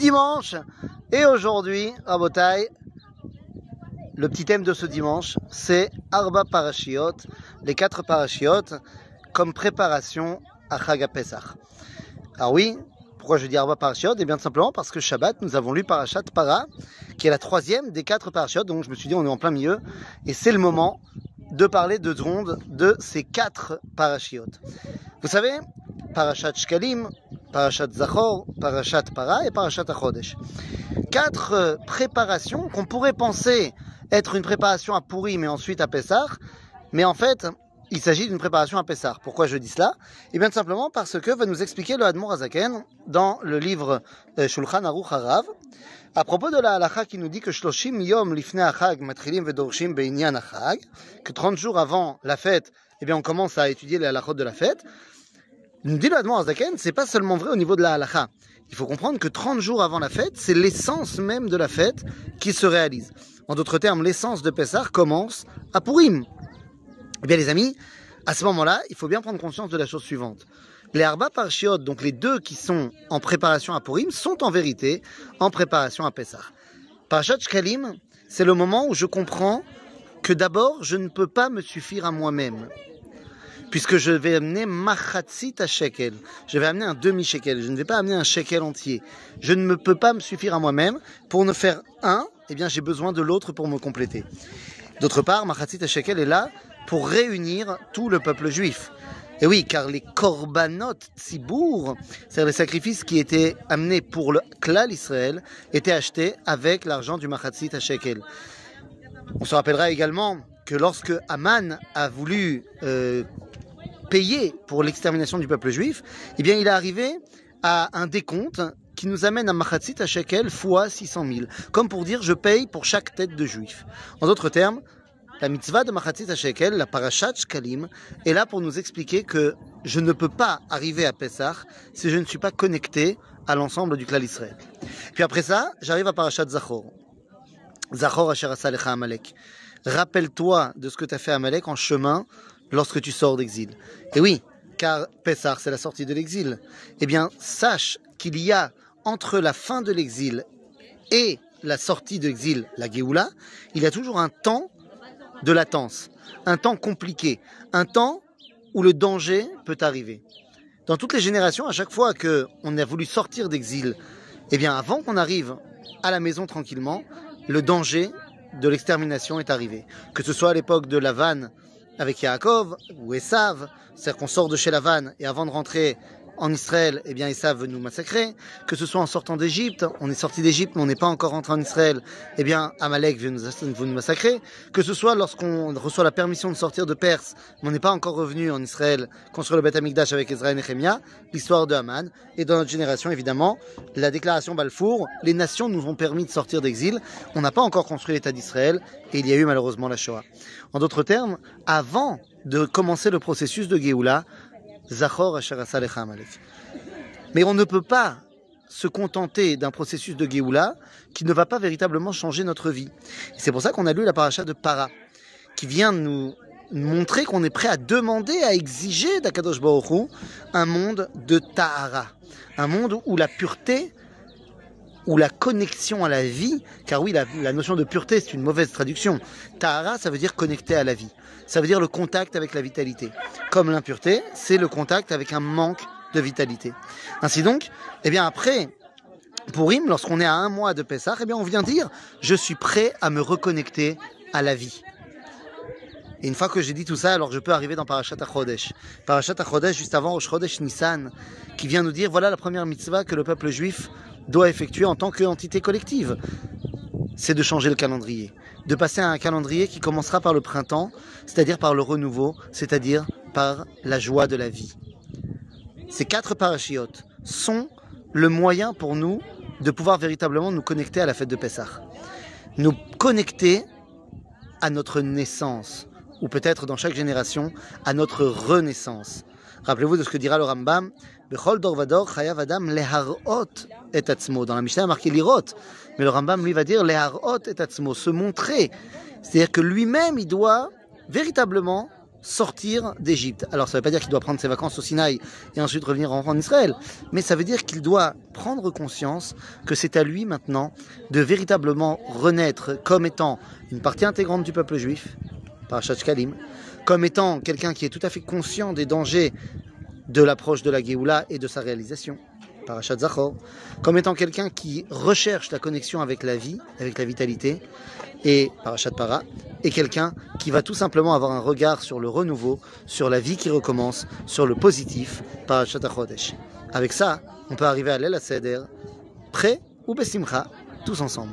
dimanche. Et aujourd'hui, à Botaï, le petit thème de ce dimanche, c'est Arba Parashiot, les quatre Parashiot, comme préparation à Chag Pesach. Alors oui, pourquoi je dis Arba Parashiot? Eh bien simplement parce que Shabbat, nous avons lu Parashat Para, qui est la troisième des quatre Parashiot, donc je me suis dit on est en plein milieu, et c'est le moment de parler de Dronde de ces quatre Parashiot. Vous savez, Parashat Shkalim, Parashat Zachor, Parashat Para et Parashat Achodesh. Quatre euh, préparations qu'on pourrait penser être une préparation à Purim et ensuite à Pessah, mais en fait, il s'agit d'une préparation à Pessah. Pourquoi je dis cela? Eh bien, simplement parce que va nous expliquer le Admor Azaken dans le livre euh, Shulchan Aruch Harav, à propos de la halacha qui nous dit que Shloshim Yom Lifne Achag Matrilim Vedorshim Beinyan Achag, que 30 jours avant la fête, eh bien, on commence à étudier les halachot de la fête. Nous dit le Azaken, c'est pas seulement vrai au niveau de la halacha. Il faut comprendre que 30 jours avant la fête, c'est l'essence même de la fête qui se réalise. En d'autres termes, l'essence de Pessah commence à Purim. Eh bien, les amis, à ce moment-là, il faut bien prendre conscience de la chose suivante. Les Arba Parshiot, donc les deux qui sont en préparation à Purim, sont en vérité en préparation à Pessah. Parashat Shkalim, c'est le moment où je comprends que d'abord, je ne peux pas me suffire à moi-même puisque je vais amener machatzit à shekel. Je vais amener un demi-shekel. Je ne vais pas amener un shekel entier. Je ne me peux pas me suffire à moi-même. Pour ne faire un, eh bien, j'ai besoin de l'autre pour me compléter. D'autre part, machatzit à shekel est là pour réunir tout le peuple juif. Et oui, car les korbanot tzibour, c'est-à-dire les sacrifices qui étaient amenés pour le klal Israël, étaient achetés avec l'argent du machatzit à shekel. On se rappellera également que lorsque Aman a voulu euh, payer pour l'extermination du peuple juif, eh bien, il est arrivé à un décompte qui nous amène à Machatzit à shekel fois 600 000. Comme pour dire, je paye pour chaque tête de juif. En d'autres termes, la mitzvah de Machatzit à shekel, la parashat shkalim, est là pour nous expliquer que je ne peux pas arriver à Pessah si je ne suis pas connecté à l'ensemble du clan Israël. Puis après ça, j'arrive à parashat Zachor. Zachor asher Amalek. Rappelle-toi de ce que tu as fait à Amalek en chemin lorsque tu sors d'exil. Et oui, car Pessah, c'est la sortie de l'exil. Eh bien, sache qu'il y a entre la fin de l'exil et la sortie de l'exil, la Géoula, il y a toujours un temps de latence, un temps compliqué, un temps où le danger peut arriver. Dans toutes les générations, à chaque fois qu'on a voulu sortir d'exil, eh bien, avant qu'on arrive à la maison tranquillement, le danger de l'extermination est arrivé. Que ce soit à l'époque de la vanne avec Yaakov ou Esav, c'est-à-dire qu'on sort de chez la vanne et avant de rentrer en Israël, eh bien Esav veut nous massacrer. Que ce soit en sortant d'Égypte, on est sorti d'Égypte mais on n'est pas encore rentré en Israël, eh bien Amalek veut nous, massacrer. Que ce soit lorsqu'on reçoit la permission de sortir de Perse, mais on n'est pas encore revenu en Israël construire le Beth Amikdash avec Ezra et Nehemia, l'histoire de Haman. Et dans notre génération, évidemment, la déclaration Balfour, les nations nous ont permis de sortir d'exil. On n'a pas encore construit l'État d'Israël et il y a eu malheureusement la Shoah. En d'autres termes, avant de commencer le processus de Géoula, Zachor. Mais on ne peut pas se contenter d'un processus de Géoula qui ne va pas véritablement changer notre vie. C'est pour ça qu'on a lu la paracha de Para, qui vient nous montrer qu'on est prêt à demander, à exiger d'Akadosh Baruch un monde de Tahara, un monde où la pureté, où la connexion à la vie, car oui, la, notion de pureté, c'est une mauvaise traduction. Tahara, ça veut dire connecté à la vie. Ça veut dire le contact avec la vitalité. Comme l'impureté, c'est le contact avec un manque de vitalité. Ainsi donc, eh bien après, pour Im, lorsqu'on est à un mois de Pessah, eh bien on vient dire, je suis prêt à me reconnecter à la vie. Et une fois que j'ai dit tout ça, alors je peux arriver dans Parashat HaChodesh. Parashat HaChodesh, juste avant Rosh Nissan, qui vient nous dire, voilà la première mitzvah que le peuple juif doit effectuer en tant qu'entité collective. C'est de changer le calendrier. De passer à un calendrier qui commencera par le printemps, c'est-à-dire par le renouveau, c'est-à-dire par la joie de la vie. Ces quatre parachiotes sont le moyen pour nous de pouvoir véritablement nous connecter à la fête de Pessah. Nous connecter à notre naissance, ou peut-être dans chaque génération, à notre renaissance. Rappelez-vous de ce que dira le Rambam, Bechol Dorvador Chayav Adam leharot et atzmo. Dans la Mishnah, il marqué l'irot. Mais le Rambam, lui, va dire leharot et atzmo, se montrer. C'est-à-dire que lui-même, il doit véritablement sortir d'Égypte. Alors ça ne veut pas dire qu'il doit prendre ses vacances au Sinaï et ensuite revenir en, Israël, mais ça veut dire qu'il doit prendre conscience que c'est à lui maintenant de véritablement renaître comme étant une partie intégrante du peuple juif, par Kalim, comme étant quelqu'un qui est tout à fait conscient des dangers de l'approche de la Géoula et de sa réalisation, Parashat Zachor, comme étant quelqu'un qui recherche la connexion avec la vie, avec la vitalité, et Parashat Para, et quelqu'un qui va tout simplement avoir un regard sur le renouveau, sur la vie qui recommence, sur le positif, Parashat Achodesh. Avec ça, on peut arriver à l'El Seder, prêt ou Besimcha, tous ensemble.